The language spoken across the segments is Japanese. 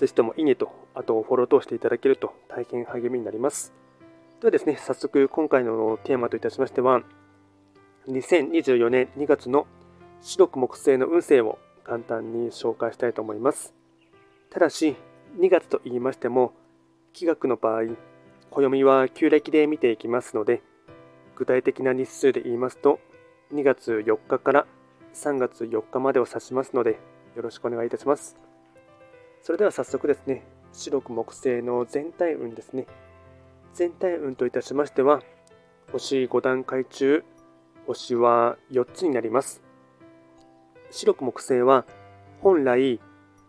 ぜひともいいねと、あとフォローとしていただけると大変励みになります。ではですね、早速今回のテーマといたしましては、2024年2月の白く木星の運勢を簡単に紹介したいと思います。ただし、2月と言いましても、気学の場合、暦は旧暦で見ていきますので、具体的な日数で言いますと、2月4日から3月4日までを指しますので、よろしくお願いいたします。それでは早速ですね、白く木星の全体運ですね。全体運といたしましては、星5段階中、星は4つになります。白く木星は、本来、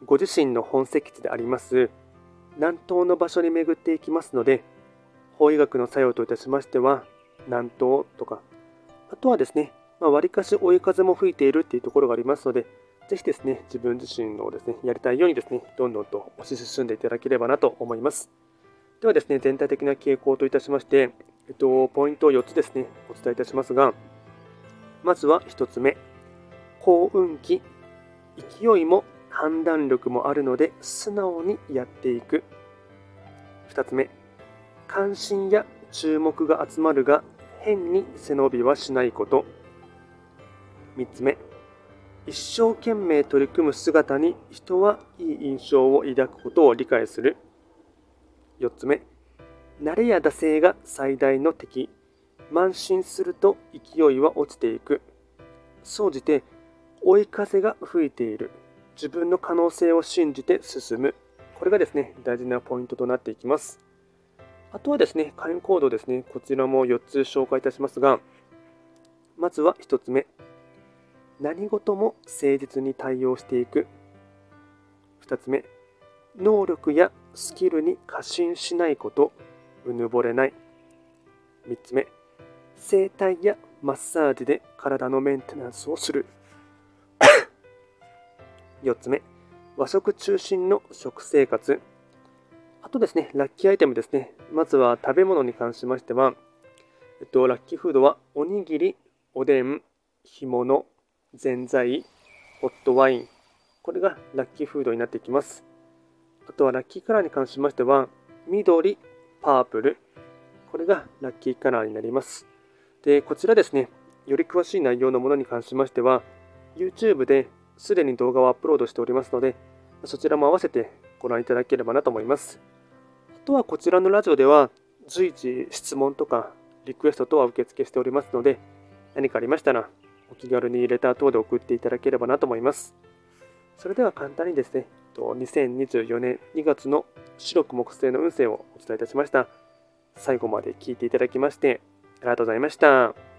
ご自身の本石地であります、南東の場所に巡っていきますので、法医学の作用といたしましては、南東とか、あとはですね、まあ、割かし追い風も吹いているっていうところがありますので、ぜひですね、自分自身のですね、やりたいようにですね、どんどんと推し進んでいただければなと思います。ではですね、全体的な傾向といたしまして、えっと、ポイントを4つですね、お伝えいたしますが、まずは1つ目、幸運期、勢いも判断力もあるので素直にやっていく。2つ目、関心や注目が集まるが変に背伸びはしないこと。3つ目、一生懸命取り組む姿に人はいい印象を抱くことを理解する。4つ目、慣れや惰性が最大の敵。慢心すると勢いは落ちていく。総じて、追い風が吹いている。自分の可能性を信じて進む。これがですね、大事なポイントとなっていきます。あとはですね、会員コードですね、こちらも4つ紹介いたしますが、まずは1つ目、何事も誠実に対応していく。2つ目、能力やスキルに過信しないこと、うぬぼれない。3つ目、整体やマッサージで体のメンテナンスをする。4つ目、和食中心の食生活。あとですね、ラッキーアイテムですね。まずは食べ物に関しましては、えっと、ラッキーフードはおにぎり、おでん、干物、ぜんざい、ホットワイン。これがラッキーフードになってきます。あとはラッキーカラーに関しましては、緑、パープル。これがラッキーカラーになります。で、こちらですね、より詳しい内容のものに関しましては、YouTube ですでに動画をアップロードしておりますので、そちらも合わせてご覧いただければなと思います。あとはこちらのラジオでは、随時質問とかリクエスト等は受付しておりますので、何かありましたらお気軽にレター等で送っていただければなと思います。それでは簡単にですね、2024年2月の白く木星の運勢をお伝えいたしました。最後まで聞いていただきましてありがとうございました。